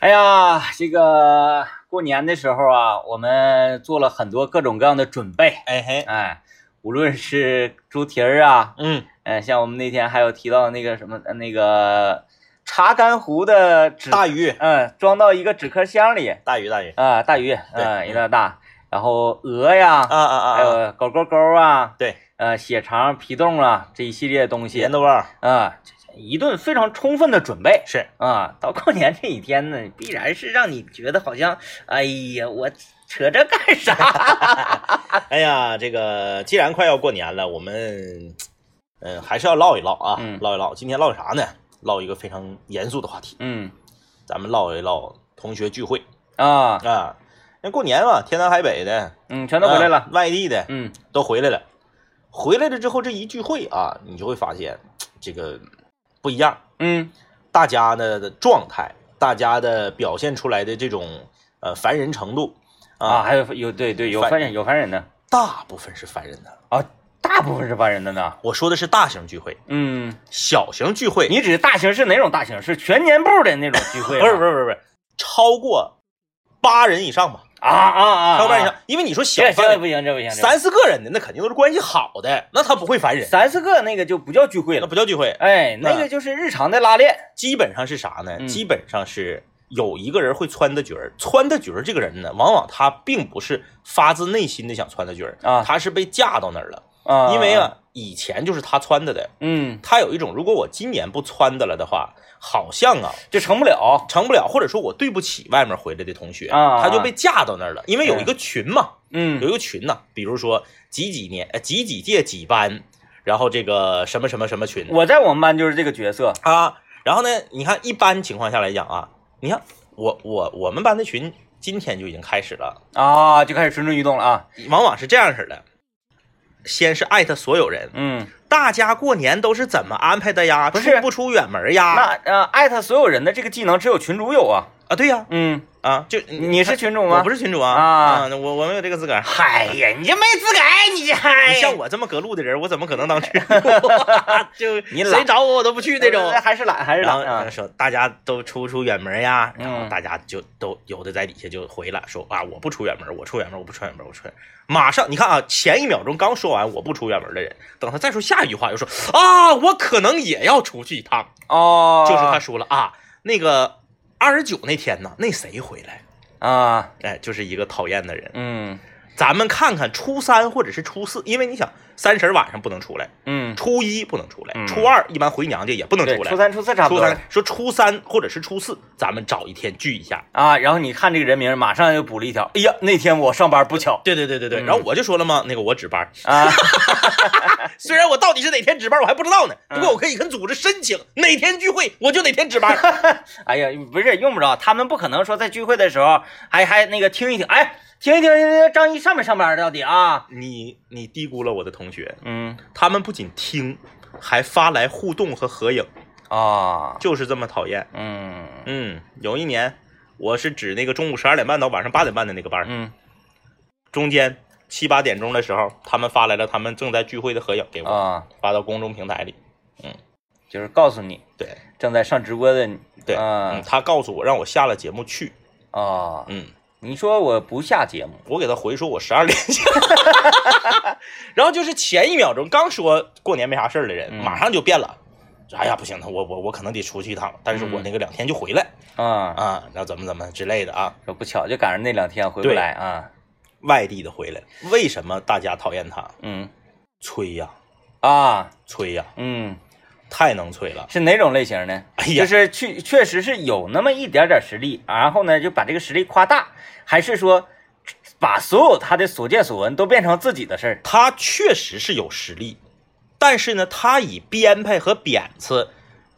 哎呀，这个过年的时候啊，我们做了很多各种各样的准备。哎嘿，哎，无论是猪蹄儿啊，嗯，嗯，像我们那天还有提到那个什么呃那个查干湖的纸，大鱼，嗯，装到一个纸壳箱里。大鱼，大鱼，啊，大鱼，嗯，有点大，然后鹅呀，啊啊啊，还有狗狗狗啊，对，呃，血肠、皮冻啊这一系列东西。盐豆包。啊，一顿非常充分的准备。是，啊，到过年这一天呢，必然是让你觉得好像，哎呀，我扯这干啥？哎呀，这个既然快要过年了，我们嗯还是要唠一唠啊，嗯唠一唠。今天唠啥呢？唠一个非常严肃的话题，嗯咱们唠一唠同学聚会啊，啊。那过年嘛，天南海北的，嗯，全都回来了啊。外地的嗯都回来了。回来了之后，这一聚会啊，你就会发现这个不一样。嗯大家的的状态，大家的表现出来的这种呃烦人程度啊，，还有有对对有烦烦人有烦人的大部分是烦人的。啊，大部分是烦人的呢。我说的是大型聚会，嗯，小型聚会你指大型是哪种大型？是全年部的那种聚会吗？不是不是不是不是超过八人以上吧？啊啊啊！超过八人以上，因为你说小这不行，这不行，这不行三四个人的，那肯定都是关系好的，那他不会烦人，三四个那个就不叫聚会了那。不叫聚会。哎，那个就是日常的拉练。基本上是啥呢？嗯基本上是有一个人会穿的角儿，穿的角儿这个人呢，往往他并不是发自内心的想穿的角儿啊他是被架到那儿了。啊，因为，啊，以前就是他穿的的，嗯，他有一种，如果我今年不穿的了的话，好像啊就成不了。成不了，或者说我对不起外面回来的同学，啊他就被架到那儿了。因为有一个群嘛，嗯有嗯一个群呐、比如说几几年、呃几几届几班，然后这个什么什么什么群我在我们班就是这个角色。啊，然后呢，你看一般情况下来讲啊，你看我我我们班的群今天就已经开始了，啊，就开始蠢蠢欲动了啊！往往是这样式的，先是艾特所有人，嗯，大家过年都是怎么安排的呀？不是出不出远门呀？那呃，艾特所有人的这个技能只有群主有啊。啊，对呀，嗯，啊，就你是群主吗？我不是群主啊啊我我没有这个资格。嗨呀，你这没资格，你这还你像我这么隔路的人，我怎么可能当群主？就你谁找我我都不去那种。还是懒，还是懒啊。说大家都出不出远门呀？然后嗯大家就都有的在底下就回了，说啊我不出远门，我出远门，我不出远门，我出远门。马上你看啊，前一秒钟刚说完我不出远门的人，等他再说下一句话又说啊我可能也要出去一趟，哦，就是他说了啊那个二十九那天呢，那谁回来？啊，哎，就是一个讨厌的人。嗯咱们看看初三或者是初四，因为你想三十晚上不能出来，嗯，初一不能出来，嗯初二一般回娘家也不能，出来。初三、初四差不多初三说初三或者是初四，咱们找一天聚一下。啊。然后你看这个人名，马上又补了一条，哎呀，那天我上班不巧对对对对对，嗯然后我就说了嘛，那个我值班，啊。虽然我到底是哪天值班我还不知道呢，嗯不过我可以跟组织申请，哪天聚会我就哪天值班。哎呀，不是用不着，他们不可能说在聚会的时候还还那个听一听，哎，听一听张一上没上班到底啊？你你低估了我的同学，嗯。他们不仅听，还发来互动和合影，啊，就是这么讨厌。嗯。嗯，有一年我是指那个中午十二点半到晚上八点半的那个班，嗯。中间七八点钟的时候，他们发来了他们正在聚会的合影给我，啊，发到公众平台里。嗯。就是告诉你对。正在上直播的你对，啊。嗯，他告诉我让我下了节目去，啊，嗯，你说我不下节目，我给他回说我十二点下，然后就是前一秒钟刚说过年没啥事儿的人，嗯。马上就变了。说哎呀，不行，那我我我可能得出去一趟，但是我嗯。那个两天就回来、啊，啊，然后怎么怎么之类的啊，说不巧就赶上那两天回不来啊，外地的回来，为什么大家讨厌他？嗯。催呀，啊，催呀，嗯，太能吹了。是哪种类型呢？哎呀就是确确实是有那么一点点实力，然后呢就把这个实力夸大，还是说把所有他的所见所闻都变成自己的事儿？他确实是有实力，但是呢，他以编排和贬斥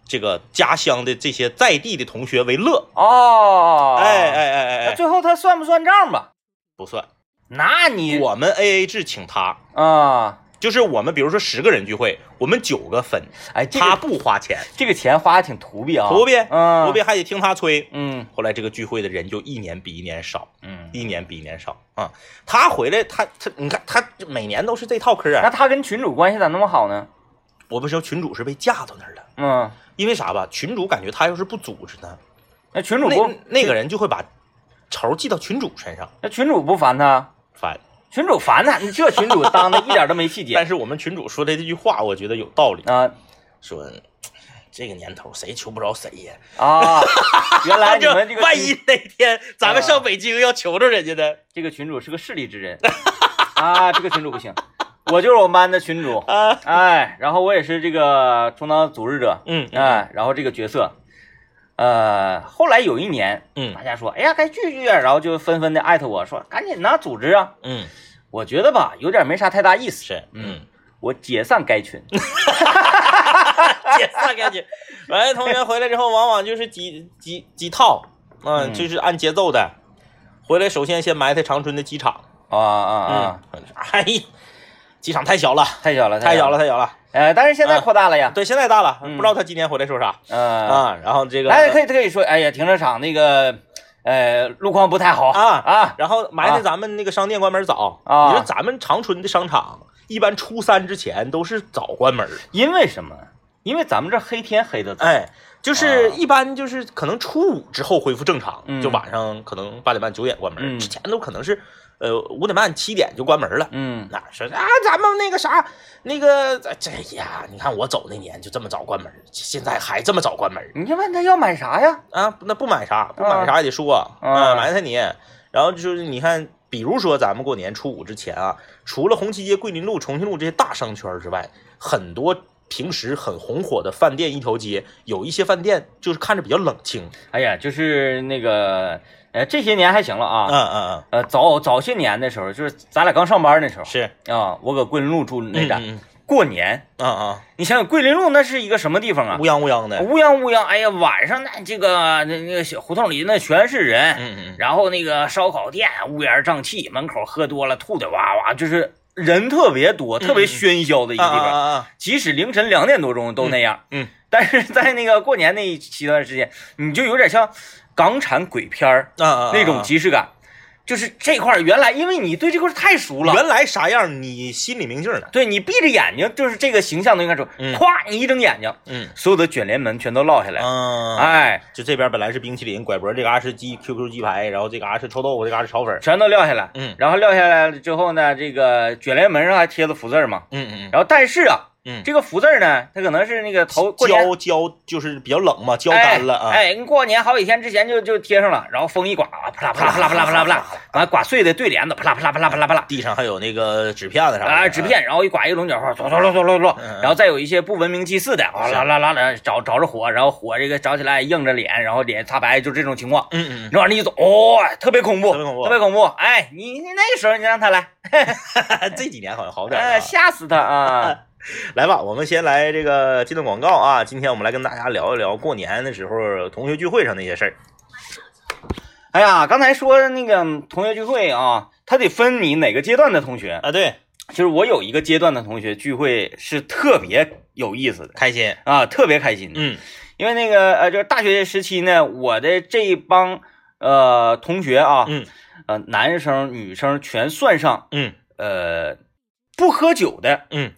这个家乡的这些在地的同学为乐。哦，哎哎哎哎哎，最后他算不算账吧？不算，那你我们 A A 制请他，啊，就是我们比如说十个人聚会，我们九个分，哎，这他不花钱，这个钱花的挺图币啊，图币，嗯，图币还得听他催。嗯后来这个聚会的人就一年比一年少，嗯，一年比一年少啊。他回来，他他你看他每年都是这套嗑那啊。他跟群主关系咋那么好呢？我不是说群主是被架到那儿了，嗯因为啥吧？群主感觉他要是不组织呢，那群主不那那个人就会把仇记到群主身上，那群主不烦他，烦。群主烦他，你这群主当的一点都没细节。但是我们群主说的这句话，我觉得有道理，啊。说这个年头谁求不着谁呀？啊！原来你们这个万一哪天咱们上北京要求着人家呢？这个群主是个势利之人。啊，这个群主不行。我就是我们班的群主，啊，哎，然后我也是这个充当组织者，嗯。哎，然后这个角色，呃，后来有一年，嗯。大家说，哎呀，该聚聚啊，然后就纷纷的艾特我说，赶紧呐，组织啊。嗯，我觉得吧，有点没啥太大意思，是，嗯，我解散该群，解散该群。完了，同学回来之后，往往就是几几几套，嗯，嗯。就是按节奏的。回来首先先埋汰长春的机场，啊啊啊，嗯，哎，机场太小了，太小了，太小了，太小了。呃，但是现在扩大了呀，对，现在大了，嗯。不知道他今年回来说啥。嗯，啊。然后这个，哎，可以可以说，哎呀，停车场那个，呃，路况不太好啊啊，然后埋汰咱们那个商店关门早啊。你说咱们长春的商场一般初三之前都是早关门，因为什么？因为咱们这黑天黑的早，哎，就是啊。一般就是可能初五之后恢复正常，嗯。就晚上可能八点半九点关门，嗯。之前都可能是呃五点半七点就关门了。嗯，那说啊，咱们那个啥，那个这呀，你看我走那年就这么早关门，现在还这么早关门你就问他要买啥呀？啊？那不买啥，不买啥也得说啊啊，埋汰你。然后就是你看，比如说咱们过年初五之前啊，除了红旗街、桂林路、重庆路这些大商圈之外，很多平时很红火的饭店一条街，有一些饭店就是看着比较冷清。哎呀，就是那个，呃，这些年还行了啊，嗯嗯嗯，呃，早早些年的时候，就是咱俩刚上班那时候。是。啊，我搁桂林路住那站，嗯过年，嗯嗯。你想想桂林路那是一个什么地方啊？嗯，？乌泱乌泱的。乌泱乌泱，哎呀，晚上那这个那那个小胡同里那全是人，嗯嗯然后那个烧烤店乌烟瘴气，门口喝多了吐的哇哇，就是人特别多，特别喧嚣的一个啊地方。啊啊！即使凌晨两点多钟都那样，但是在那个过年那一期段时间，你就有点像港产鬼片儿啊啊！那种即视感，就是这块儿原来因为你对这块儿太熟了，原来啥样，你心里明镜的。对你闭着眼睛就是这个形象都应该出，嗯咵你一睁眼睛，嗯所有的卷帘门全都落下来，嗯，哎，就这边本来是冰淇淋，拐脖这嘎是鸡 QQ 鸡排，然后这嘎是臭豆腐，这嘎是炒粉。全都撂下来，嗯然后撂下来了之后呢，这个卷帘门上还贴着福字儿嘛，嗯嗯然后但是啊，嗯，这个福字儿呢，它可能是那个头过年焦焦就是比较冷嘛，焦干了啊。哎，哎，过年好几天之前就就贴上了，然后风一刮，啪啦啪啦啪啦啪啦啪啦啪啦，完刮碎的对联子，啪啦啪啦啪啦啪啦啪啦。地上还有那个纸片子啥的啊，纸。片，然后一刮一个龙卷风，唰唰唰唰唰唰嗯，然后再有一些不文明祭祀的，啊啦啦啦啦找找着火，然后火这个着起来映着脸，然后脸擦白，就这种情况。嗯嗯你往那一走，哦，特别恐怖，特别恐怖特别恐怖。哎，你你那个时候你让他来，嗯，这几年好像好点了哎，啊。吓死他啊！来吧，我们先来这个进段广告啊。今天我们来跟大家聊一聊过年的时候同学聚会上那些事儿。哎呀，刚才说那个同学聚会啊，他得分你哪个阶段的同学。啊，对，就是我有一个阶段的同学聚会是特别有意思的开心。啊，特别开心。嗯因为那个呃，就是大学时期呢，我的这一帮呃同学啊，嗯呃，男生女生全算上，嗯呃，不喝酒的嗯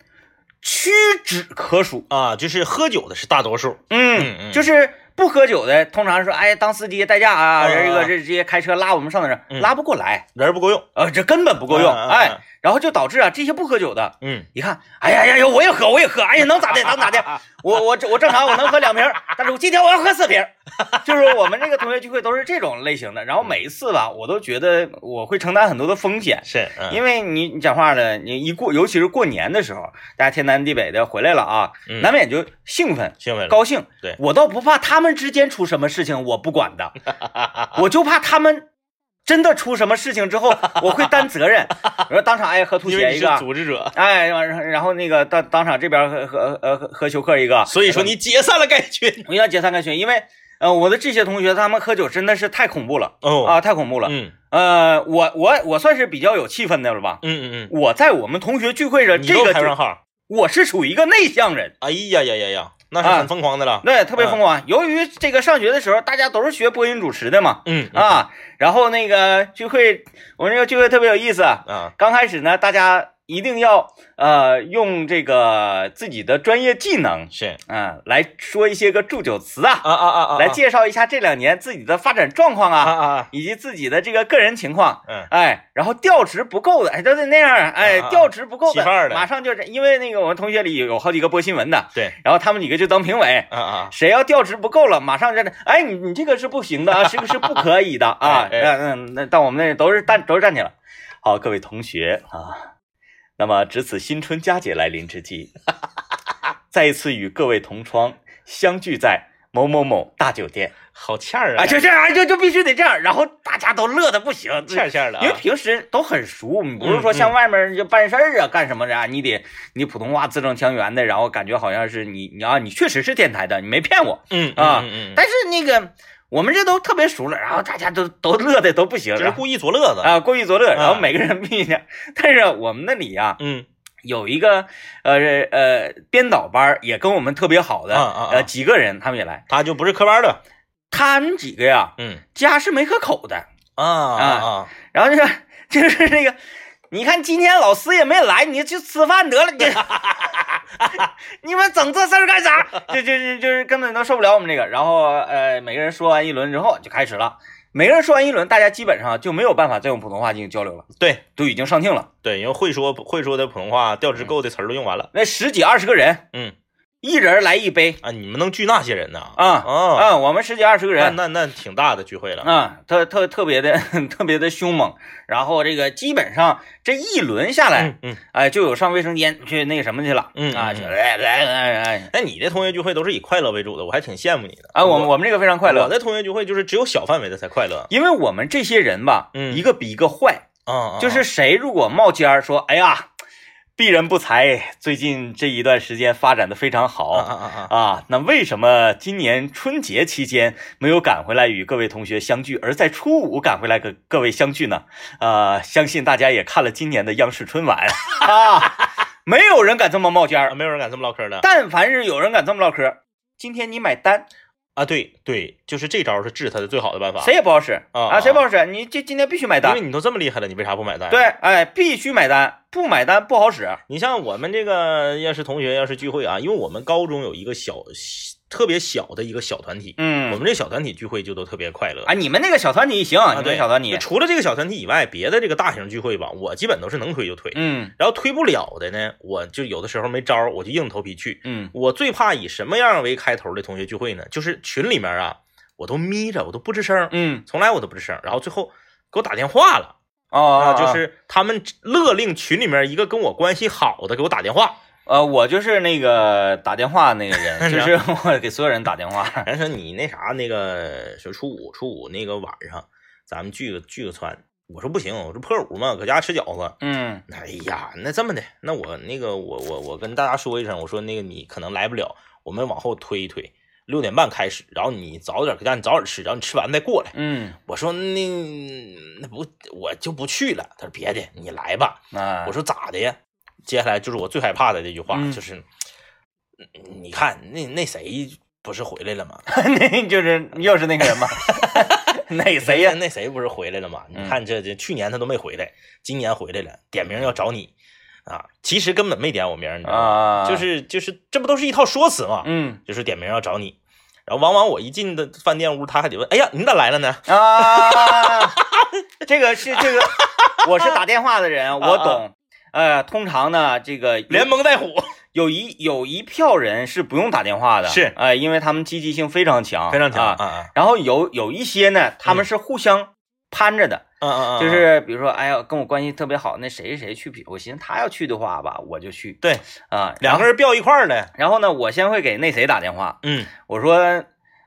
屈指可数。啊，就是喝酒的是大多数。嗯就是不喝酒的，通常说，哎，当司机代驾啊，嗯嗯这个这直接开车拉我们上哪儿，嗯。拉不过来，人不够用，呃，这根本不够用，哎，然后就导致啊，这些不喝酒的，嗯，一看，哎呀呀呀，我也喝，我也喝，哎呀，能咋的，能咋的？我我我正常我能喝两瓶，但是我今天我要喝四瓶。就是我们这个同学聚会都是这种类型的，然后每一次吧，我都觉得我会承担很多的风险，是，嗯因为你你讲话了，你一过，尤其是过年的时候，大家天南地北的回来了啊，嗯难免就兴奋。兴奋。高兴，对我倒不怕他们之间出什么事情，我不管的，我就怕他们真的出什么事情之后，我会担责任。我说当场哎喝吐血一个，组织者，哎，然后然后那个当当场这边喝喝呃喝喝休克一个，所以说你解散了该群。我要解散该群，因为呃我的这些同学他们喝酒真的是太恐怖了哦，啊，太恐怖了。嗯呃，我我我算是比较有气氛的了吧？嗯嗯嗯，我在我们同学聚会上这个酒，排上号。我是属于一个内向人，哎呀呀呀呀，那是啊很疯狂的了。对，特别疯狂。由于这个上学的时候大家都是学播音主持的嘛，嗯啊，然后那个聚会，我们这个聚会特别有意思。啊，刚开始呢，大家一定要呃用这个自己的专业技能，是。嗯、来说一些个祝酒词啊，啊啊啊啊，来介绍一下这两年自己的发展状况啊啊，以及自己的这个个人情况。嗯。哎，然后调职不够的，哎，都得那样，哎调职不够的马上就是因为那个我们同学里有好几个播新闻的，对，然后他们几个就当评委，啊啊，谁要调职不够了，马上就哎，你你这个是不行的啊，这个是不可以的啊。哎 哎。嗯嗯，那到我们那都是站都是站起了。好，各位同学啊，那么值此新春佳节来临之际，再一次与各位同窗相聚在某某某大酒店。好欠儿啊，啊，就这样，就就必须得这样，然后大家都乐得不行，欠儿欠儿的啊，因为平时都很熟，你不是说嗯像外面就办事儿啊、干什么的啊，你得你普通话字正腔圆的，然后感觉好像是你你啊，你确实是电台的，你没骗我。嗯啊嗯嗯，但是那个我们这都特别熟了，然后大家都都乐的都不行，然后这是故意作乐子，啊故意作乐，然后啊每个人闭着。但是我们那里呀、嗯。有一个呃呃编导班也跟我们特别好的啊啊啊。呃几个人，他们也来，他就不是科班的，他们几个呀嗯。家是没可口的，啊啊啊，然后就是就是那个，你看今天老师也没来，你就吃饭得了，你 你们整这事儿干啥？就就就就是根本都受不了我们这个。然后呃，每个人说完一轮之后就开始了，每个人说完一轮，大家基本上就没有办法再用普通话进行交流了，对都已经上听了。对，因为会说会说的普通话调值够的词儿都用完了，那十几二十个人，嗯一人来一杯啊，你们能聚那些人呢？啊哦，啊，我们十几二十个人。那那挺大的聚会了，啊，特特特别的 特别的凶猛，然后这个基本上这一轮下来。哎，就有上卫生间去那个什么去了，啊，嗯啊去来来来来那，你的同学聚会都是以快乐为主的，我还挺羡慕你的。啊，我们我们这个非常快乐，我的同学聚会就是只有小范围的才快乐。因为我们这些人吧，嗯一个比一个坏，啊，就是谁如果冒尖儿说，哎呀，鄙人不才，最近这一段时间发展的非常好。啊啊啊啊！啊，那为什么今年春节期间没有赶回来与各位同学相聚，而在初五赶回来跟各位相聚呢？啊，相信大家也看了今年的央视春晚 啊，没有人敢这么冒尖儿。啊没有人敢这么唠嗑的但凡是有人敢这么唠嗑，今天你买单，啊！对对，就是这招是治他的最好的办法。谁也不好使啊啊，谁不好使？你这今天必须买单因为，你都这么厉害了，你为啥不买单？对，，哎，必须买单，不买单不好使。你像我们这个要是同学要是聚会啊，因为我们高中有一个小特别小的一个小团体，嗯我嗯，们这小团体聚会就都特别快乐。啊，你们那个小团体行，啊，们小团体，除了这个小团体以外，别的这个大型聚会吧，我基本都是能推就推。嗯然后推不了的呢，我就有的时候没招儿，我就硬着头皮去。嗯我最怕以什么样为开头的同学聚会呢？就是群里面啊，我都眯着，我都不吱声，嗯，从来我都不吱声。然后最后给我打电话了哦，啊，就是他们勒令群里面一个跟我关系好的给我打电话，呃，我就是那个打电话那个人，就是我给所有人打电话。人说你那啥那个说初五初五那个晚上咱们聚个聚个餐，我说不行，我说破五嘛，搁家吃饺子。嗯哎呀，那这么的，那我那个我我我跟大家说一声，我说那个你可能来不了，我们往后推一推，六点半开始，然后你早点搁家你早点吃，然后你吃完再过来。嗯我说那那不我就不去了。他说别的你来吧。啊，我说咋的呀？接下来就是我最害怕的这句话，嗯就是嗯你看那那谁不是回来了吗？那就是又是那个人吗？那谁呀？那那谁不是回来了吗？嗯你看这这去年他都没回来，今年回来了，点名要找你啊，其实根本没点我名，你知道吗？啊，就是就是这不都是一套说辞吗？嗯就是点名要找你，然后往往我一进的饭店屋，他还得问，哎呀，你咋来了呢？啊，这个是这个，我是打电话的人，我啊懂。呃，通常呢，这个连蒙带唬，有一有一票人是不用打电话的，是哎、因为他们积极性非常强，非常强啊。啊然后有有一些呢，他们是互相攀着的，啊啊啊！就是比如说，哎呀，跟我关系特别好，那谁谁谁去，我寻思他要去的话吧，我就去。对啊，两个人飙一块儿的，然后呢，我先会给那谁打电话，嗯我说，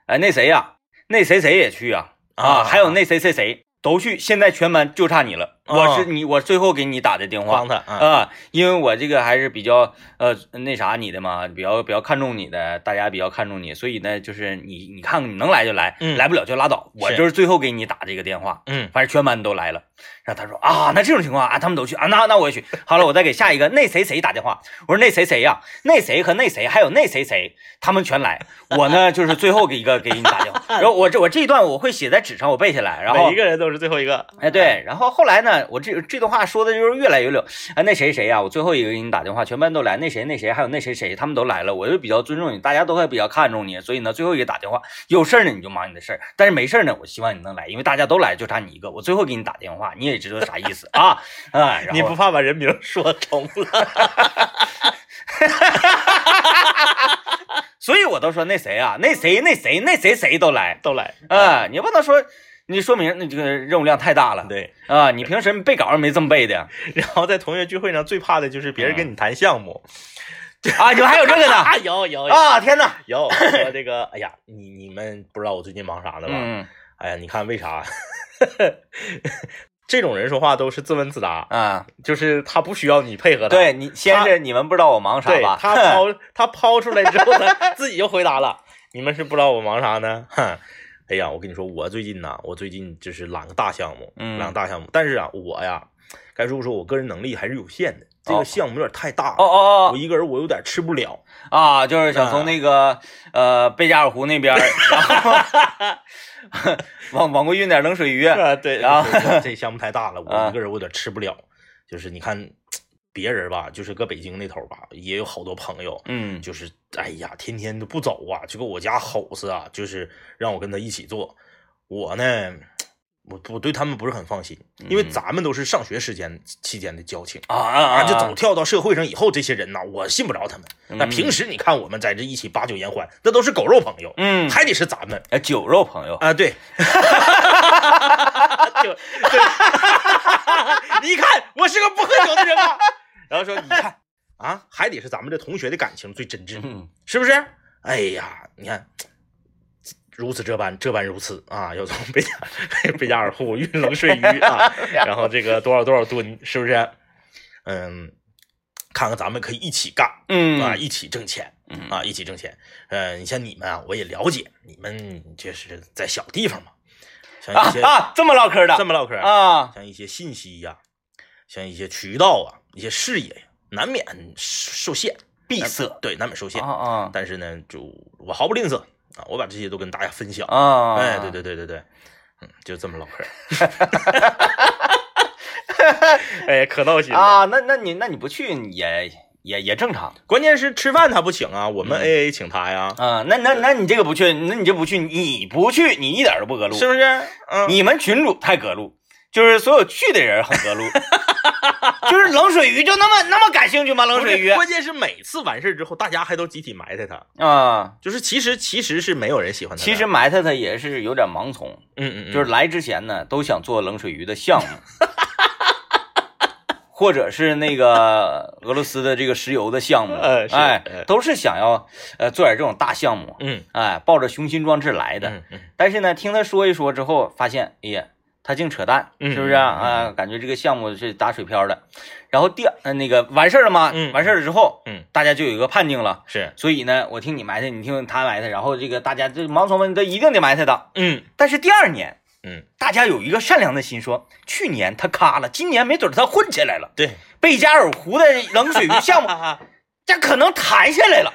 哎，那谁呀，那谁谁也去啊，啊，还有那谁谁谁都去，现在全班就差你了，啊我是你，我最后给你打的电话帮。他啊啊，因为我这个还是比较呃那啥你的嘛，比较比较看重你的，大家比较看重你，所以呢，就是你你看你能来就来，嗯来不了就拉倒，我就是最后给你打这个电话，嗯反正全班都来了。然后他说啊，那这种情况啊，他们都去啊，那那我也去。好了，我再给下一个那谁谁打电话，我说那谁谁呀、那谁和那谁还有那谁谁，他们全来。我呢就是最后给一个给你打电话，然后我这我这一段我会写在纸上，我背下来，然后每一个人都是最后一个，哎对，然后后来呢，呢，我这这段话说的就是越来越溜。啊，那谁谁呀、我最后一个给你打电话，全班都来，那谁那谁还有那谁谁他们都来了，我就比较尊重你，大家都还比较看重你，所以呢，最后一个打电话，有事儿呢你就忙你的事儿，但是没事儿呢，我希望你能来，因为大家都来，就差你一个，我最后给你打电话，你也知道啥意思啊啊，然后你不怕把人名说重了？所以我都说那谁啊，那谁那谁那谁谁都来都来啊，你不能说你说明那这个任务量太大了。对，啊，你平时背稿儿没这么背的 然后在同学聚会上最怕的就是别人跟你谈项目。啊，你们还有这个呢。啊，有有有。啊，天哪，有说这个，哎呀，你你们不知道我最近忙啥呢吧？嗯。哎呀，你看为啥？这种人说话都是自问自答，啊，就是他不需要你配合他，对你先是你们不知道我忙啥吧？他抛他抛出来之后，他自己就回答了。你们是不知道我忙啥呢？哼，哎呀，我跟你说，我最近呐，我最近就是揽个大项目，嗯揽个大项目。但是啊，我呀，该说不说，我个人能力还是有限的，这哦个项目有点太大了，哦哦我一个人我有点吃不了。哦啊，就是想从那个呃贝加尔湖那边儿，然后 往往过运点冷水鱼。啊，对，然后这项目太大了，啊我一个人我有点吃不了。就是你看别人吧，就是搁北京那头吧，也有好多朋友，嗯就是哎呀，天天都不走啊，就搁我家吼死啊，就是让我跟他一起做。我呢，我我对他们不是很放心，因为嗯咱们都是上学时间期间的交情。啊啊啊，啊！就走跳到社会上以后，这些人呐，我信不着他们。那嗯平时你看我们在这一起把酒言欢，那都是狗肉朋友，嗯，还得是咱们哎，酒肉朋友，啊，对，就对，你看我是个不喝酒的人吧？然后说你看啊，还得是咱们这同学的感情最真挚，嗯是不是？哎呀，你看。如此这般，这般如此啊！要从贝加贝加尔湖运冷水鱼啊，然后这个多少多少吨，是不是？嗯，看看咱们可以一起干嗯啊，一起挣钱嗯啊，一起挣钱。呃，你像你们啊，我也了解，你们就是在小地方嘛，像一些啊啊，这么唠嗑的这么唠嗑，啊，像一些信息呀、像一些渠道啊，一些视野，难免受限，闭塞对，难免受限啊。啊但是呢，就我毫不吝啬啊，我把这些都跟大家分享。啊！哎，对对对对对，嗯，就这么唠嗑。哎，可闹心。啊，那那你那你不去也也也正常关键是吃饭他不请啊，我们嗯 A A 请他呀，啊。那那那你这个不去，那你这不去，你不去，你一点都不隔路。是不是？嗯，你们群主太隔路，就是所有去的人很隔路，就是冷水鱼就那么那么感兴趣吗？冷水鱼关键是每次完事儿之后，大家还都集体埋汰他，啊，就是其实其实是没有人喜欢他。其实埋汰他也是有点盲从，嗯嗯嗯，就是来之前呢都想做冷水鱼的项目。或者是那个俄罗斯的这个石油的项目，呃哎呃，都是想要呃做点这种大项目，嗯哎，抱着雄心壮志来的。嗯嗯但是呢，听他说一说之后，发现，哎呀，他净扯淡，嗯是不是啊？感觉这个项目是打水漂的。然后第那个完事儿了吗？嗯完事儿了之后，嗯，大家就有一个判定了。是，所以呢，我听你埋汰，你听他埋汰，然后这个大家这盲从们都一定得埋汰他。嗯但是第二年，嗯，大家有一个善良的心说，去年他卡了，今年没准他混起来了。对，贝加尔湖的冷水鱼项目，这可能谈下来了。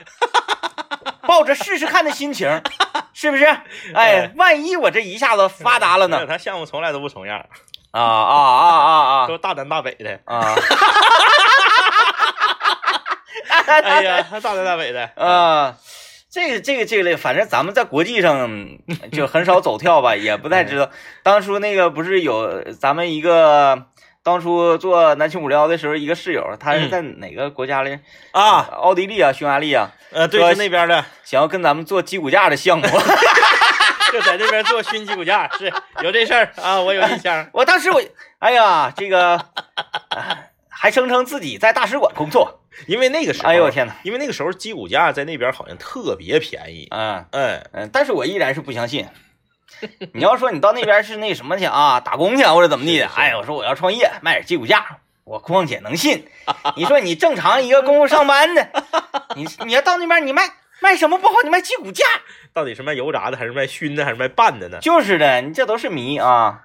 抱着试试看的心情，是不是？哎哎，万一我这一下子发达了呢？他项目从来都不重样，啊啊啊啊啊 都大南大北的。啊啊！哎呀，大南大北的。啊，这个这个这个类，反正咱们在国际上就很少走跳吧，也不太知道。当初那个不是有咱们一个当初做南青五聊的时候，一个室友，他是在哪个国家来？啊，奥地利啊，匈牙利啊，呃，对，说是那边的，想要跟咱们做鸡骨架的项目。就在这边做熏鸡骨架，是有这事儿啊，我有印象。我当时我，哎呀，这个、啊还声称自己在大使馆工作。因为那个时候，哎呦我天哪！因为那个时候鸡骨架在那边好像特别便宜。嗯嗯，嗯，但是我依然是不相信。你要说你到那边是那什么去啊，打工去啊或者怎么地的，哎，我说我要创业卖点鸡骨架，我况且能信。你说你正常一个公务上班的，你你要到那边你卖卖什么不好，你卖鸡骨架，到底是卖油炸的，还是卖熏的，还是卖拌的呢？就是的，你这都是谜啊。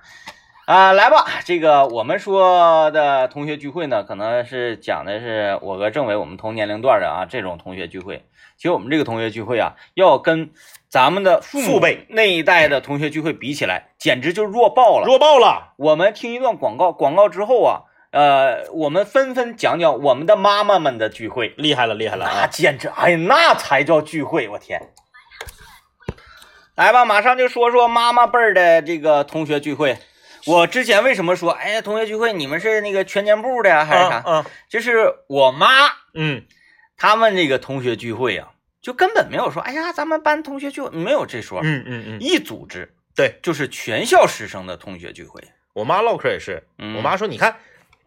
啊，来吧，这个我们说的同学聚会呢，可能是讲的是我和政委我们同年龄段的啊这种同学聚会。其实我们这个同学聚会啊，要跟咱们的父父辈那一代的同学聚会比起来，简直就弱爆了。弱爆了。我们听一段广告，广告之后啊，呃，我们纷纷讲讲我们的妈妈们的聚会，厉害了，厉害了那啊！简直，哎呀，那才叫聚会，我天！来吧，马上就说说妈妈辈儿的这个同学聚会。我之前为什么说，哎呀，同学聚会你们是那个全年部的呀，还是啥？嗯就是我妈嗯他们这个同学聚会啊，就根本没有说，哎呀，咱们班同学聚会没有这说，嗯嗯嗯，一组织对就是全校师生的同学聚会。我妈唠嗑也是，嗯我妈说，你看，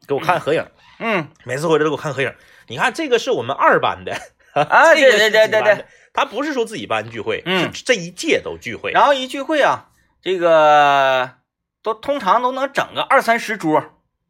给我看合影，嗯每次回来都给我看合影。你看这个是我们二班的，啊，对对对对对。他不是说自己班聚会，嗯是这一届都聚会。然后一聚会啊，这个都通常都能整个二三十桌。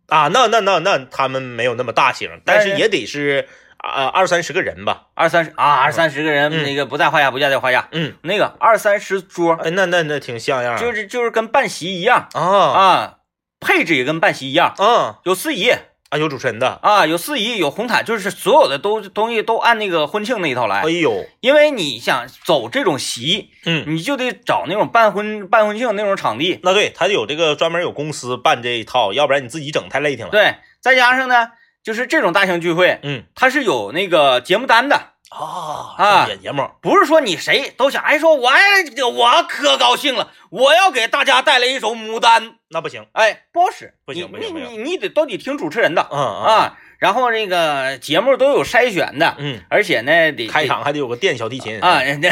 啊，那那那那他们没有那么大型，但是也得是啊二三十个人吧。二三十啊，二三十个人，嗯那个不在话下，不在在话下。嗯，那个二三十桌，哎，那那那挺像样儿。就是就是跟办席一样啊啊，配置也跟办席一样，嗯有司仪啊，有主持人的。啊，有司仪，有红毯，就是所有的都东西都按那个婚庆那一套来哎。呦，因为你想走这种席，嗯，你就得找那种办婚办婚庆那种场地，那对他有这个专门有公司办这一套，要不然你自己整太累挺了。，对，再加上呢，就是这种大型聚会，嗯它是有那个节目单的。啊啊演节目，不是说你谁都想，哎，说我哎，我可高兴了，我要给大家带来一首《牡丹》，那不行。哎，不好使，不行不行你你你得都得听主持人的嗯嗯啊，然后那个节目都有筛选的，嗯，而且呢得开场还得有个电小提琴啊，人家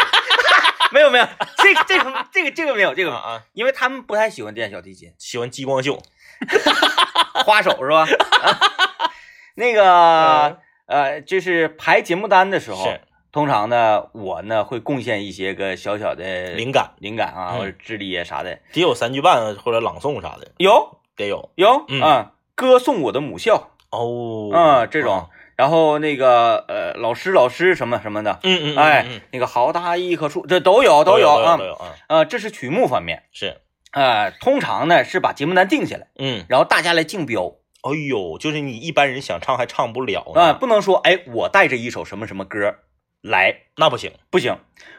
没有没有，这个这个这个这个没有这个，啊啊，因为他们不太喜欢电小提琴，喜欢激光秀。花手是吧？啊 那个呃，就是排节目单的时候是，通常呢，我呢会贡献一些个小小的灵感，灵感啊，嗯。或者智力啊啥的，得有三句半或者朗诵啥的，有。得有。有嗯。啊，歌颂我的母校。哦。嗯，这种，然后那个呃，老师老师什么什么的，嗯嗯，嗯哎嗯，那个好大一棵树，这都有都有啊。都，有啊，呃，这是曲目方面，是，呃，通常呢是把节目单定下来，嗯，然后大家来竞标。哎呦，就是你一般人想唱还唱不了啊，呢，不能说哎，我带着一首什么什么歌来，那不行，不行，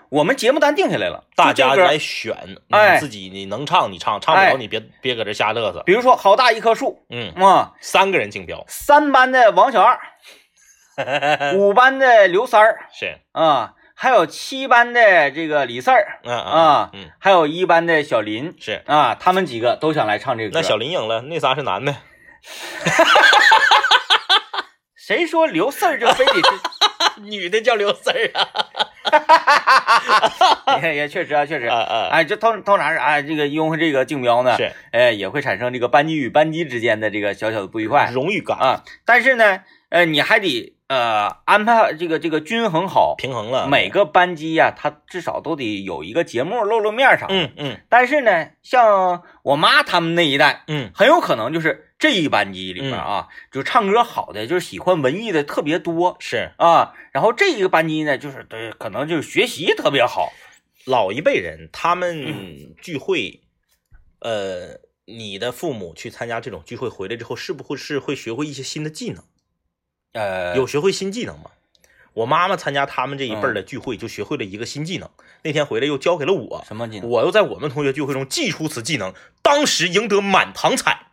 我们节目单定下来了，大家来选，哎你自己你能唱你唱，唱不哎了你别别搁这瞎嘚瑟，比如说好大一棵树嗯，啊，三个人竞标，三班的王小二，五班的刘三儿是，啊，还有七班的这个李四儿嗯啊，嗯，还有一班的小林是。啊，他们几个都想来唱这个歌。那小林赢了，那仨是男的，谁说刘四儿就非得是？女的叫刘四儿啊，也也确实啊，确实啊。啊，哎，这通通常是哎，这个因为这个竞标呢，是哎，也会产生这个班级与班级之间的这个小小的不愉快荣誉感，啊。但是呢，呃，你还得呃安排这个这个均衡好，平衡了，每个班级呀、它至少都得有一个节目露露面啥的。嗯嗯但是呢，像我妈他们那一代，嗯很有可能就是这一班级里面啊，就唱歌好的，就是喜欢文艺的特别多是啊。然后这一个班级呢，就是对，可能就是学习特别好。老一辈人他嗯们聚会，呃，你的父母去参加这种聚会回来之后，是不是会学会一些新的技能？呃，有学会新技能吗？我妈妈参加他们这一辈儿嗯的聚会，就学会了一个新技能。那天回来又教给了我，什么技能？我又在我们同学聚会中祭出此技能，当时赢得满堂彩。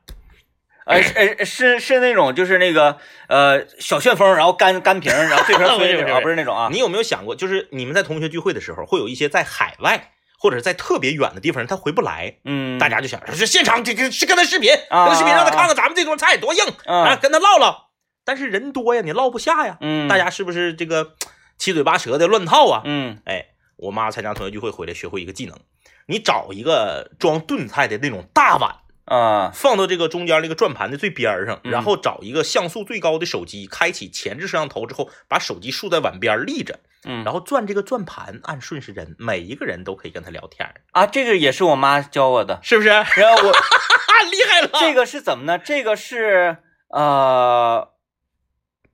呃，是呃是是那种就是那个呃小旋风，然后干干瓶，然后对瓶 不是不是吹那种啊，不是那种啊。你有没有想过，就是你们在同学聚会的时候，会有一些在海外或者在特别远的地方，他回不来，嗯，大家就想说是现场这个去跟他视频，啊跟他视频让他看看咱们这桌菜多硬啊，啊，跟他唠唠。但是人多呀，你唠不下呀，嗯，大家是不是这个七嘴八舌的乱套啊？嗯哎，我妈参加同学聚会回来学会一个技能，你找一个装炖菜的那种大碗，啊放到这个中间那个转盘的最边上，嗯然后找一个像素最高的手机，开启前置摄像头之后，把手机竖在碗边立着，嗯，然后转这个转盘，按顺时针，每一个人都可以跟他聊天，啊，这个也是我妈教我的。是不是？啊，然后我 厉害了！这个是怎么呢？这个是呃，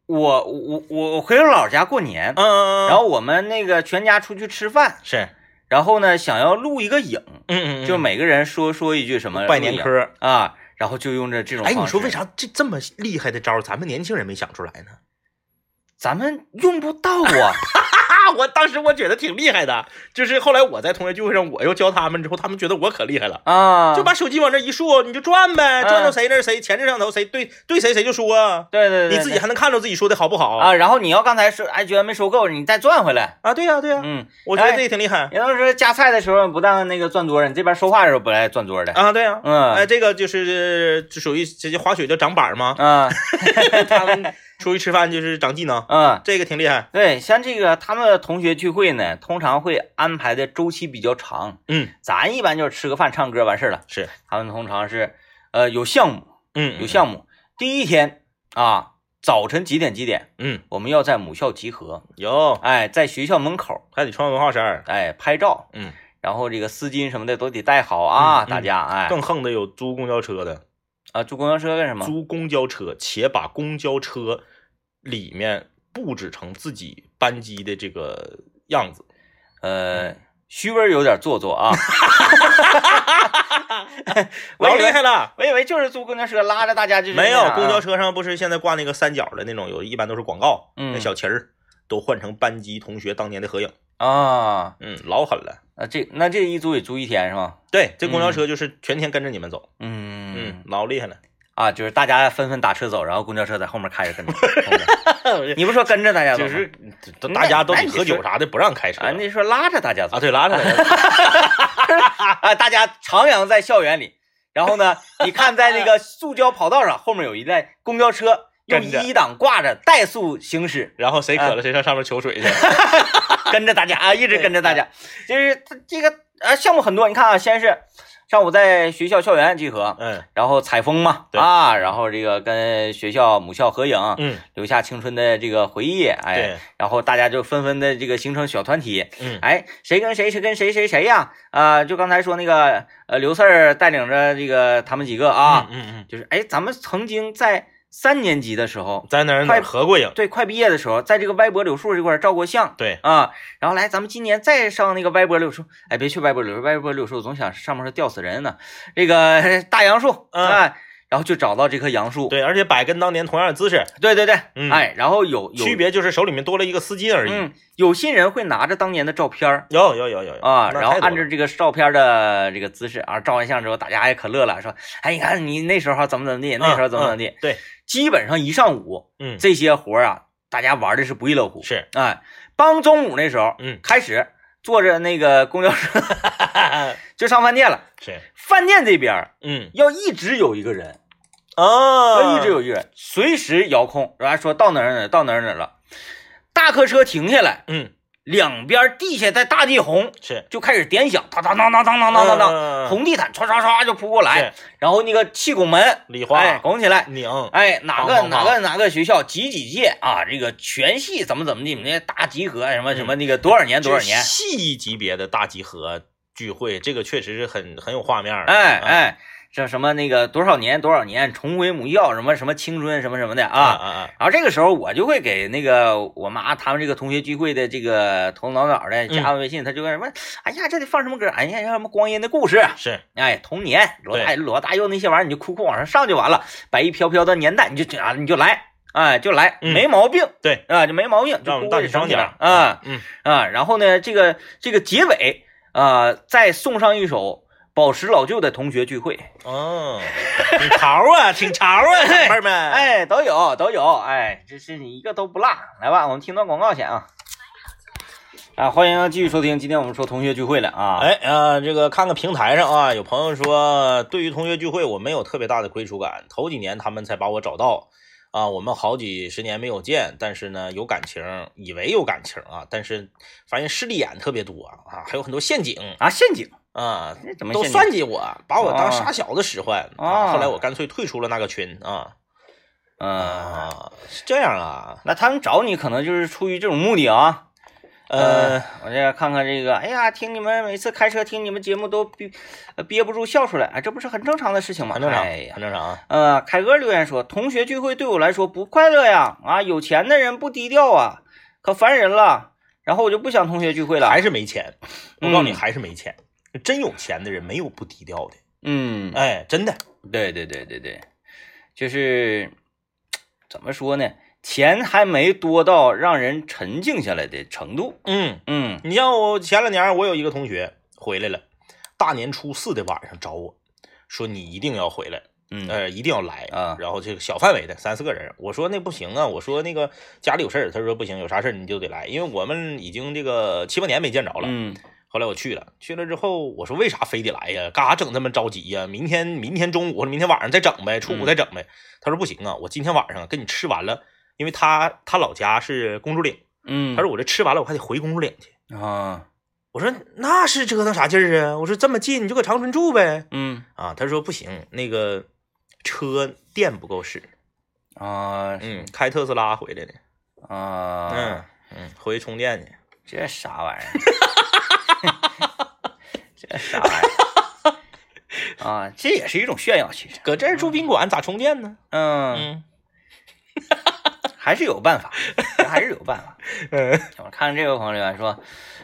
我我我我回我姥姥家过年，嗯，然后我们那个全家出去吃饭，是然后呢想要录一个影，嗯嗯，就每个人说说一句什么拜年嗑。啊，然后就用着这种哎，你说为啥这这么厉害的招，咱们年轻人没想出来呢？咱们用不到啊？啊，我当时我觉得挺厉害的，就是后来我在同学聚会上，我又教他们之后，他们觉得我可厉害了，啊，就把手机往这一竖，你就转呗，嗯转到谁那儿谁前置摄像头谁对对谁谁就说，对对对，你自己还能看着自己说的好不好啊，然后你要刚才说哎觉得没说够，你再转回来，啊？对呀对呀，嗯，我觉得这也挺厉害有的时候夹菜的时候不但那个转桌，你这边说话的时候不带转桌的，啊，对呀，嗯哎，这个就是就属于这些滑雪叫长板儿吗？嗯他们出去吃饭就是长技能，嗯。这个挺厉害。对，像这个他们同学聚会呢，通常会安排的周期比较长。嗯，咱一般就是吃个饭、唱歌完事儿了。是，他们通常是，呃，有项目，嗯，有项目。第一天啊，早晨几点几点，嗯，我们要在母校集合。有，哎，在学校门口，还得穿文化衫，哎，拍照。嗯，然后这个丝巾什么的都得带好啊，嗯嗯大家哎更横的有租公交车的，啊，租公交车干什么？租公交车，且把公交车里面布置成自己班级的这个样子。呃，虚伪有点做作啊。我老厉害了！我以为就是租公交车拉着大家就是没有公交车上不是现在挂那个三角的那种，有一般都是广告，嗯那小旗儿都换成班级同学当年的合影，啊。嗯，老狠了。那，这那这一租也租一天是吧？对，这公交车就是全天跟着你们走，嗯嗯，老厉害了。啊，就是大家纷纷打车走，然后公交车在后面开着跟着。你不说跟着大家走吗，就是大家都得喝酒啥的，不让开车啊，那说拉着大家走啊，对，拉着来的 啊，大家徜徉在校园里，然后呢，你看在那个塑胶跑道上，后面有一辆公交车用一档挂着怠速行驶，然后谁渴了谁上上面求水去。跟着大家啊，一直跟着大家。就是他这个呃项目很多，你看啊，先是上午在学校校园集合，嗯。然后采风嘛，对。啊，然后这个跟学校母校合影，嗯，留下青春的这个回忆，哎，然后大家就纷纷的这个形成小团体，嗯。哎，谁跟谁谁跟谁谁谁呀？啊，就刚才说那个呃刘四儿带领着这个他们几个啊，嗯嗯，就是哎，咱们曾经在三年级的时候，在哪儿哪快儿合过影？对，快毕业的时候，在这个歪脖柳树这块照过相。对，啊，然后来，咱们今年再上那个歪脖柳树，哎，别去歪脖柳树，歪脖柳树总想上面是吊死人呢。这个 大杨树，嗯哎，然后就找到这棵杨树，对，而且摆跟当年同样的姿势，对对对，嗯哎，然后有有区，别就是手里面多了一个丝巾而已。嗯，有心人会拿着当年的照片有有有有有。啊，然后按照这个照片的这个姿势啊，照完相之后，大家也可乐了，说，哎，你看你那时候怎么怎么地，那时候怎么怎么地，嗯对，基本上一上午嗯，这些活儿啊，大家玩的是不亦乐乎，是，哎，帮中午那时候，嗯，开始坐着那个公交车 就上饭店了。是，饭店这边儿嗯要一直有一个人，啊要一直有一个人，随时遥控，然后说到哪儿哪儿到哪儿哪儿了。大客车停下来，嗯两边地下在大地红是，就开始点响，当当当当当当当当当，红地毯唰唰唰就扑过来，然后那个气拱门，礼花。哎，拱起来。拧，哎，哪个哪个哪个学校几几届啊？这个全系怎么怎么地？那大集合什么什么那个多少年多少年？系级别的大集合聚会，这个确实是很很有画面哎哎，这什么那个多少年多少年重回母校，什么什么青春什么什么的啊啊。啊啊！然后这个时候我就会给那个我妈他们这个同学聚会的这个头脑脑的加完微信，他就问什么，哎呀，这得放什么歌？哎呀，什么光阴的故事？是，哎，童年，罗大罗大佑那些玩意儿，你就哭哭往上上就完了。白衣飘飘的年代，你就啊，你就来，哎，就来，嗯没毛病。对啊，就没毛病，就让我们哭大体上就省起来点啊嗯，啊。然后呢，这个这个结尾啊，再送上一首宝石老舅的同学聚会。哦，挺潮啊，挺潮啊，小妹们。，哎，都有都有，哎，这是你一个都不落。来吧，我们听段广告先啊。啊，欢迎继续收听，今天我们说同学聚会了啊。哎啊，这个看看平台上啊，有朋友说，对于同学聚会我没有特别大的归属感。头几年他们才把我找到啊，我们好几十年没有见，但是呢有感情，以为有感情啊，但是发现势利眼特别多啊，还有很多陷阱啊，陷阱，啊，都算计我，把我当傻小子使唤啊后来我干脆退出了那个群啊嗯，啊，是这样啊，那他们找你可能就是出于这种目的啊。呃，我这看看这个，哎呀，听你们每次开车听你们节目都憋呃憋不住笑出来，哎，这不是很正常的事情吗？很正常，哎很，正常啊。呃，凯哥留言说，同学聚会对我来说不快乐呀，啊，有钱的人不低调啊，可烦人了。然后我就不想同学聚会了。还是没钱。我告诉你，嗯还是没钱。真有钱的人没有不低调的，嗯，哎，真的。对对对对对，就是怎么说呢？钱还没多到让人沉静下来的程度。嗯，嗯你像我前两年，我有一个同学回来了，大年初四的晚上找我说你一定要回来，嗯呃，一定要来啊然后这个小范围的三四个人，我说那不行啊，我说那个家里有事儿，他说不行，有啥事儿你就得来，因为我们已经这个七八年没见着了。嗯后来我去了，去了之后我说为啥非得来呀？干啥整这么着急呀？明天明天中午或者明天晚上再整呗，初五再整呗。他说不行啊，我今天晚上跟你吃完了，因为他他老家是公主岭，嗯，他说我这吃完了我还得回公主岭去。啊，我说那是折腾啥劲儿啊？我说这么近你就搁长春住呗。嗯啊，他说不行，那个车电不够使，啊嗯，开特斯拉回来的，啊，嗯嗯，回去充电去。这啥玩意儿？这啥玩意儿？啊，这也是一种炫耀，其实，搁这儿住宾馆咋充电呢？嗯，嗯 还是有办法，还是有办法。嗯我看这个朋友留言说，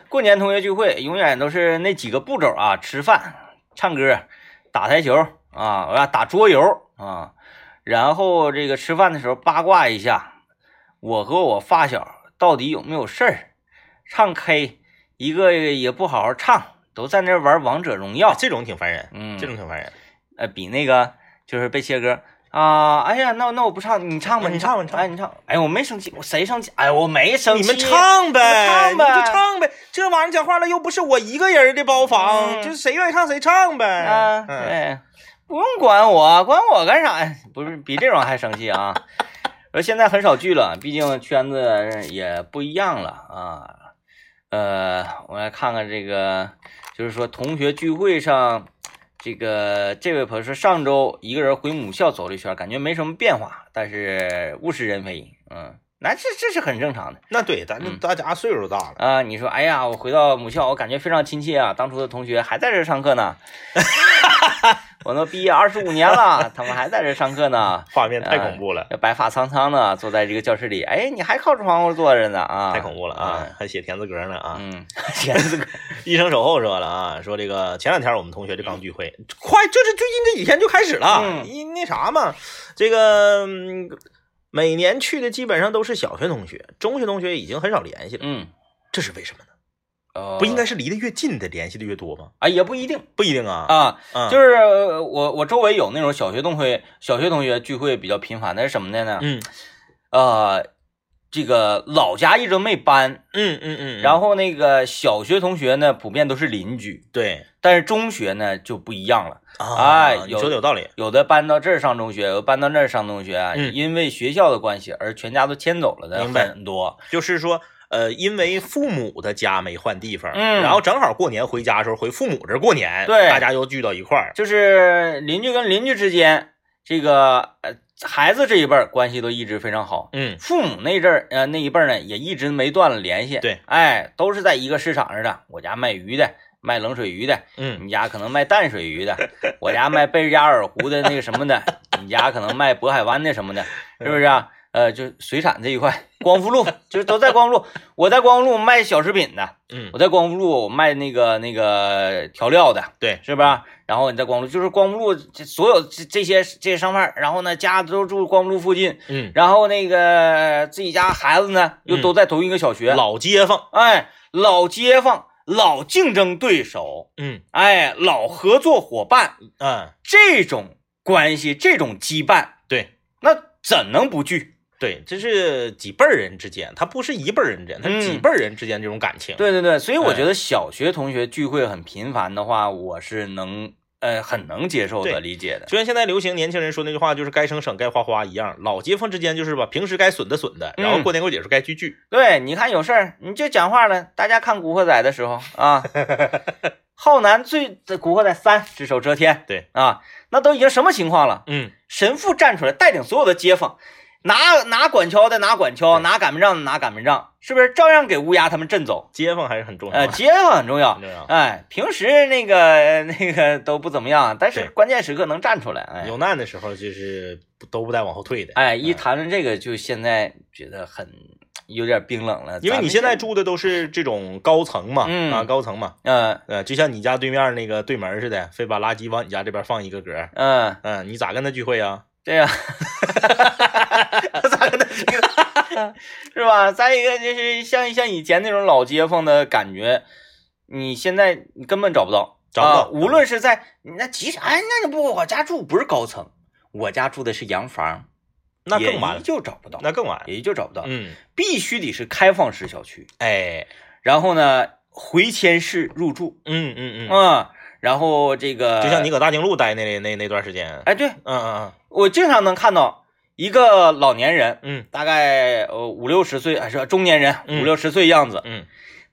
过年同学聚会永远都是那几个步骤啊：吃饭、唱歌、打台球啊，我要打桌游啊，然后这个吃饭的时候八卦一下，我和我发小到底有没有事儿？唱 K，一个也不好好唱，都在那玩王者荣耀，这种挺烦人，嗯，这种挺烦人。呃，比那个就是被切歌啊！哎呀，那那我不唱，你唱吧，你你唱吧你唱哎，你唱。哎，我没生气，我谁生气？哎，我没生气。你们唱呗，唱呗你就唱呗。这玩意儿讲话了，又不是我一个人的包房，嗯就是谁愿意唱谁唱呗。啊，嗯，对，不用管我，管我干啥呀？不是比这种还生气啊！而现在很少聚了，毕竟圈子也不一样了啊。呃，我来看看这个，就是说同学聚会上，这个这位朋友说上周一个人回母校走了一圈，感觉没什么变化，但是物是人非，嗯，那这这是很正常的。那对，咱嗯大家岁数大了，啊，你说，哎呀，我回到母校，我感觉非常亲切啊！当初的同学还在这上课呢，我都毕业二十五年了，他们还在这上课呢，画面太恐怖了，白发苍苍的坐在这个教室里，哎，你还靠窗户坐着呢啊！太恐怖了啊！还写田字格呢啊！嗯，田字格。医生守候说了啊，说这个前两天我们同学就刚聚会，快就是最近这几天就开始了，嗯一那啥嘛，这个、嗯每年去的基本上都是小学同学，中学同学已经很少联系了，嗯，这是为什么呢？呃不应该是离得越近的联系的越多吗？啊，也不一定不一定啊，啊，嗯就是呃我我周围有那种小学同学小学同学聚会比较频繁的是什么的呢？嗯呃，这个老家一直没搬，嗯嗯嗯，然后那个小学同学呢，普遍都是邻居。对但是中学呢就不一样了，啊，哎有说的有道理，有的搬到这儿上中学，有的搬到那儿上中学，因为学校的关系而全家都迁走了的很多。就是说。呃，因为父母的家没换地方，嗯然后正好过年回家的时候回父母这过年，对大家又聚到一块儿，就是邻居跟邻居之间，这个呃孩子这一辈儿关系都一直非常好，嗯父母那阵儿呃那一辈儿呢也一直没断了联系。对，哎，都是在一个市场上的。我家卖鱼的，卖冷水鱼的，嗯你家可能卖淡水鱼的，我家卖贝加尔湖的那个什么的，你家可能卖渤海湾的什么的，是不是啊？呃，就水产这一块，光复路就是都在光复路。我在光复路卖小食品的，嗯我在光复路我卖那个那个调料的，对，是吧？然后你在光复路，就是光复路这所有这这些这些商贩，然后呢家都住光复路附近，嗯，然后那个自己家孩子呢又都在同一个小学，老街坊，哎，老街坊、老竞争对手，嗯哎，老合作伙伴，嗯，这种关系，这种羁绊，对那怎能不聚？对，这是几辈儿人之间，他不是一辈儿人之间，他是几嗯辈儿人之间这种感情。对对对，所以我哎觉得小学同学聚会很频繁的话，我是能呃很能接受的，理解的。就像现在流行年轻人说那句话，就是该省省，该花花一样。老街坊之间就是吧，平时该损的损的，然后嗯过年过节时候该聚聚。对，你看有事儿你就讲话了，大家看《古惑仔》的时候啊，浩南最《古惑仔三》只手遮天，对啊，那都已经什么情况了？嗯，神父站出来带领所有的街坊，拿拿管锹的拿管锹，拿擀面杖的拿擀面杖，是不是照样给乌鸦他们震走？街坊还是很重要呃，街坊很重要。重要。哎，平时那个 那个都不怎么样，但是关键时刻能站出来。哎有难的时候就是都不带往后退的。哎，一谈论这个，就现在觉得很有点冰冷了，因为你现在住的都是这种高层嘛，嗯啊，高层嘛，嗯呃，就像你家对面那个对门似的，非把垃圾往你家这边放一个格，嗯，嗯，你咋跟他聚会啊？对呀、咋跟他这个是吧？再一个就是像像以前那种老街坊的感觉，你现在你根本找不到，找不到啊无论是在那即使哎，那不我家住不是高层，我家住的是洋房，那更完了，旧找不到，那更晚。也依旧找不到，嗯，必须得是开放式小区，哎，然后呢回迁式入住，嗯嗯嗯，嗯，然后这个就像你搁大经路待那那那段时间，哎，对。嗯嗯嗯。我经常能看到一个老年人。嗯。大概呃五六十岁，还是中年人，嗯。五六十岁样子，嗯。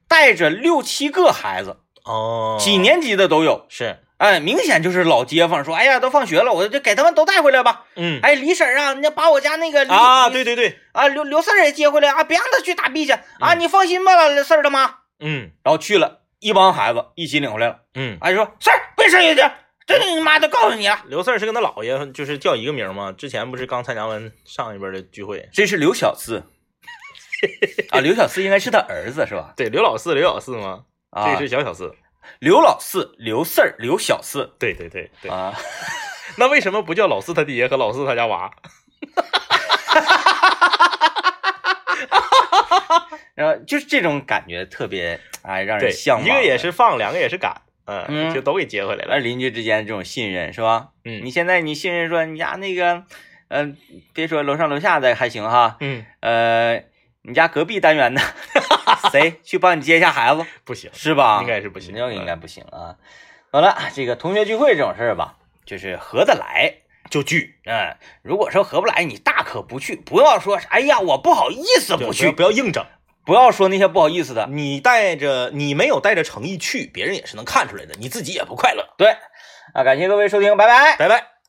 带着六七个孩子，哦，几年级的都有。是，哎，明显就是老街坊说，哎呀，都放学了，我就给他们都带回来吧。嗯。哎，李婶啊，你把我家那个啊，对对对，啊刘刘四儿也接回来啊，别让他去打币去。啊，嗯。你放心吧，四儿他妈。嗯。然后去了，一帮孩子一起领回来了。嗯，哎，说四儿别生气去，这你妈都告诉你了，刘四儿是跟他姥爷就是叫一个名吗？之前不是刚参加完上一边的聚会，这是刘小四 啊，刘小四应该是他儿子是吧？对，刘老四，刘小四吗？啊这，是小小四，刘老四、刘四儿、刘小四对对对对，啊。那为什么不叫老四他爹和老四他家娃？然后就是这种感觉特别哎，让，人向往。一个也，是放，两个也是赶，嗯，嗯就都给接回来了。而邻居之间这种信任是吧？嗯你现在你信任说你家那个，嗯、别说楼上楼下的还行哈，嗯，呃，你家隔壁单元的 谁去帮你接一下孩子不行，是吧？应该是不行那应该不行啊。好了，这个同学聚会这种事儿吧，就是合得来。就聚，嗯，如果说合不来，你大可不去，不要说，哎呀，我不好意思不去，不要硬整。不要说那些不好意思的。你带着你没有带着诚意去，别人也是能看出来的，你自己也不快乐。对，啊，感谢各位收听，拜拜。拜拜。